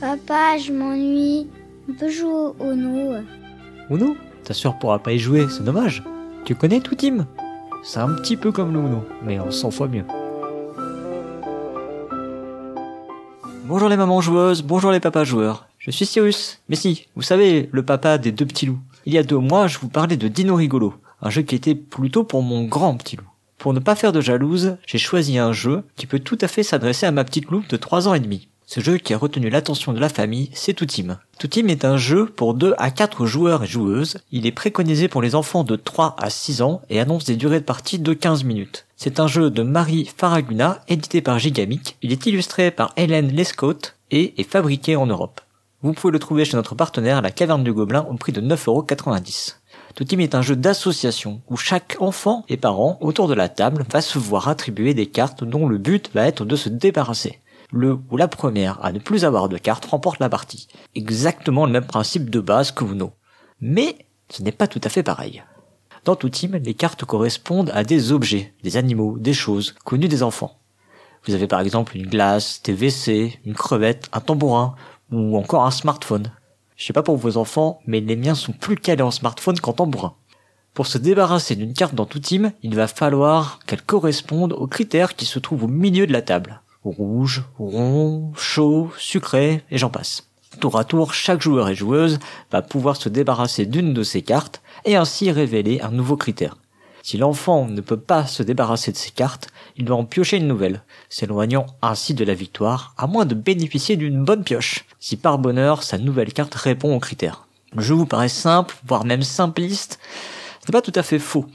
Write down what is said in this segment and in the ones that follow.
Papa, je m'ennuie. On peut jouer au Uno. Uno Ta sœur pourra pas y jouer, c'est dommage. Tu connais tout team C'est un petit peu comme le Uno, mais en 100 fois mieux. Bonjour les mamans joueuses, bonjour les papas joueurs. Je suis Cyrus. Mais si, vous savez, le papa des deux petits loups. Il y a deux mois, je vous parlais de Dino Rigolo, un jeu qui était plutôt pour mon grand petit loup. Pour ne pas faire de jalouse, j'ai choisi un jeu qui peut tout à fait s'adresser à ma petite loupe de 3 ans et demi. Ce jeu qui a retenu l'attention de la famille, c'est Toutim. Toutim est un jeu pour 2 à 4 joueurs et joueuses. Il est préconisé pour les enfants de 3 à 6 ans et annonce des durées de partie de 15 minutes. C'est un jeu de Marie Faraguna, édité par Gigamic. Il est illustré par Hélène Lescaut et est fabriqué en Europe. Vous pouvez le trouver chez notre partenaire, la Caverne du Gobelin, au prix de 9,90€. Toutim est un jeu d'association où chaque enfant et parent autour de la table va se voir attribuer des cartes dont le but va être de se débarrasser le ou la première à ne plus avoir de cartes remporte la partie. Exactement le même principe de base que Uno. Mais ce n'est pas tout à fait pareil. Dans tout team, les cartes correspondent à des objets, des animaux, des choses connues des enfants. Vous avez par exemple une glace, des WC, une crevette, un tambourin ou encore un smartphone. Je sais pas pour vos enfants, mais les miens sont plus calés en smartphone qu'en tambourin. Pour se débarrasser d'une carte dans tout team, il va falloir qu'elle corresponde aux critères qui se trouvent au milieu de la table rouge, rond, chaud, sucré, et j'en passe. Tour à tour, chaque joueur et joueuse va pouvoir se débarrasser d'une de ces cartes et ainsi révéler un nouveau critère. Si l'enfant ne peut pas se débarrasser de ces cartes, il doit en piocher une nouvelle, s'éloignant ainsi de la victoire, à moins de bénéficier d'une bonne pioche, si par bonheur sa nouvelle carte répond aux critères. Le jeu vous paraît simple, voire même simpliste, ce n'est pas tout à fait faux.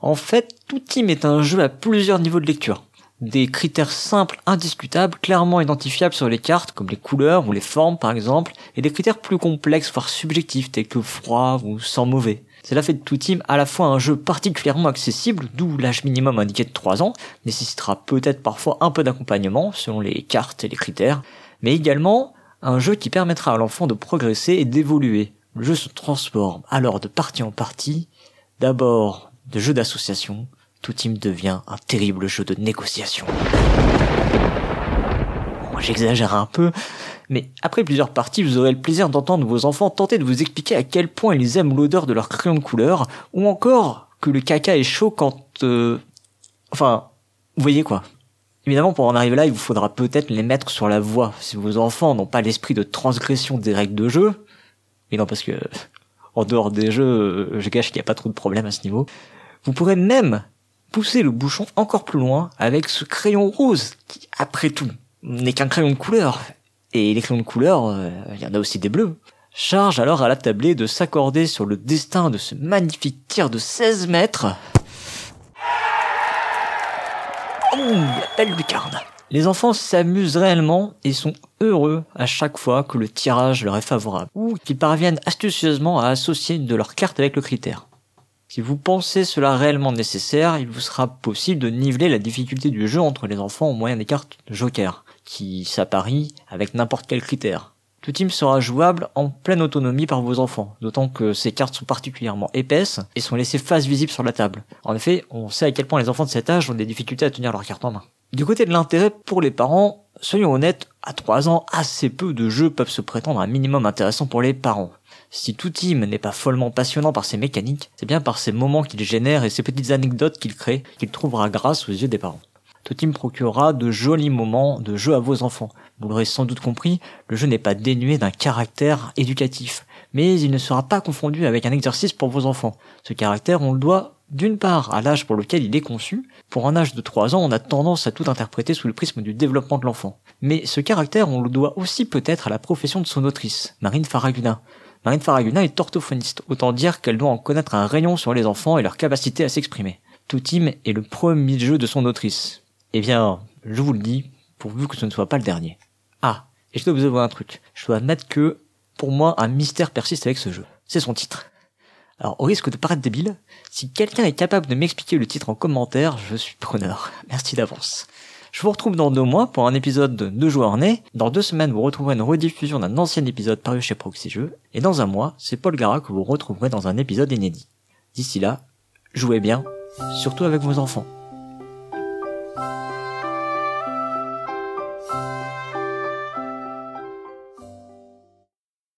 En fait, tout team est un jeu à plusieurs niveaux de lecture des critères simples, indiscutables, clairement identifiables sur les cartes, comme les couleurs ou les formes par exemple, et des critères plus complexes, voire subjectifs, tels que froid ou sans mauvais. Cela fait de tout team à la fois un jeu particulièrement accessible, d'où l'âge minimum indiqué de 3 ans, nécessitera peut-être parfois un peu d'accompagnement selon les cartes et les critères, mais également un jeu qui permettra à l'enfant de progresser et d'évoluer. Le jeu se transforme alors de partie en partie, d'abord de jeu d'association, tout team devient un terrible jeu de négociation. Moi j'exagère un peu, mais après plusieurs parties, vous aurez le plaisir d'entendre vos enfants tenter de vous expliquer à quel point ils aiment l'odeur de leur crayon de couleur, ou encore que le caca est chaud quand... Euh... Enfin, vous voyez quoi Évidemment, pour en arriver là, il vous faudra peut-être les mettre sur la voie, si vos enfants n'ont pas l'esprit de transgression des règles de jeu. Mais non, parce que en dehors des jeux, je gâche qu'il n'y a pas trop de problème à ce niveau. Vous pourrez même pousser le bouchon encore plus loin avec ce crayon rose qui, après tout, n'est qu'un crayon de couleur. Et les crayons de couleur, euh, il y en a aussi des bleus. Charge alors à la tablée de s'accorder sur le destin de ce magnifique tir de 16 mètres. Oh, la belle lucarne Les enfants s'amusent réellement et sont heureux à chaque fois que le tirage leur est favorable, ou qu'ils parviennent astucieusement à associer une de leurs cartes avec le critère. Si vous pensez cela réellement nécessaire, il vous sera possible de niveler la difficulté du jeu entre les enfants au moyen des cartes Joker, qui s'apparient avec n'importe quel critère. Tout team sera jouable en pleine autonomie par vos enfants, d'autant que ces cartes sont particulièrement épaisses et sont laissées face visible sur la table. En effet, on sait à quel point les enfants de cet âge ont des difficultés à tenir leurs cartes en main. Du côté de l'intérêt pour les parents, soyons honnêtes, à 3 ans, assez peu de jeux peuvent se prétendre un minimum intéressant pour les parents. Si tout n'est pas follement passionnant par ses mécaniques, c'est bien par ces moments qu'il génère et ces petites anecdotes qu'il crée qu'il trouvera grâce aux yeux des parents. Tout team procurera de jolis moments de jeu à vos enfants. Vous l'aurez sans doute compris, le jeu n'est pas dénué d'un caractère éducatif, mais il ne sera pas confondu avec un exercice pour vos enfants. Ce caractère, on le doit d'une part à l'âge pour lequel il est conçu. Pour un âge de 3 ans, on a tendance à tout interpréter sous le prisme du développement de l'enfant. Mais ce caractère, on le doit aussi peut-être à la profession de son autrice, Marine Faraguna. Marine Faraguna est orthophoniste, autant dire qu'elle doit en connaître un rayon sur les enfants et leur capacité à s'exprimer. Tout Team est le premier jeu de son autrice. Eh bien, je vous le dis, pourvu que ce ne soit pas le dernier. Ah, et je dois vous avouer un truc. Je dois admettre que, pour moi, un mystère persiste avec ce jeu. C'est son titre. Alors, au risque de paraître débile, si quelqu'un est capable de m'expliquer le titre en commentaire, je suis preneur. Merci d'avance. Je vous retrouve dans deux mois pour un épisode de Deux joueurs nés. Dans deux semaines, vous retrouverez une rediffusion d'un ancien épisode paru chez Proxy Jeux. Et dans un mois, c'est Paul Gara que vous retrouverez dans un épisode inédit. D'ici là, jouez bien, surtout avec vos enfants.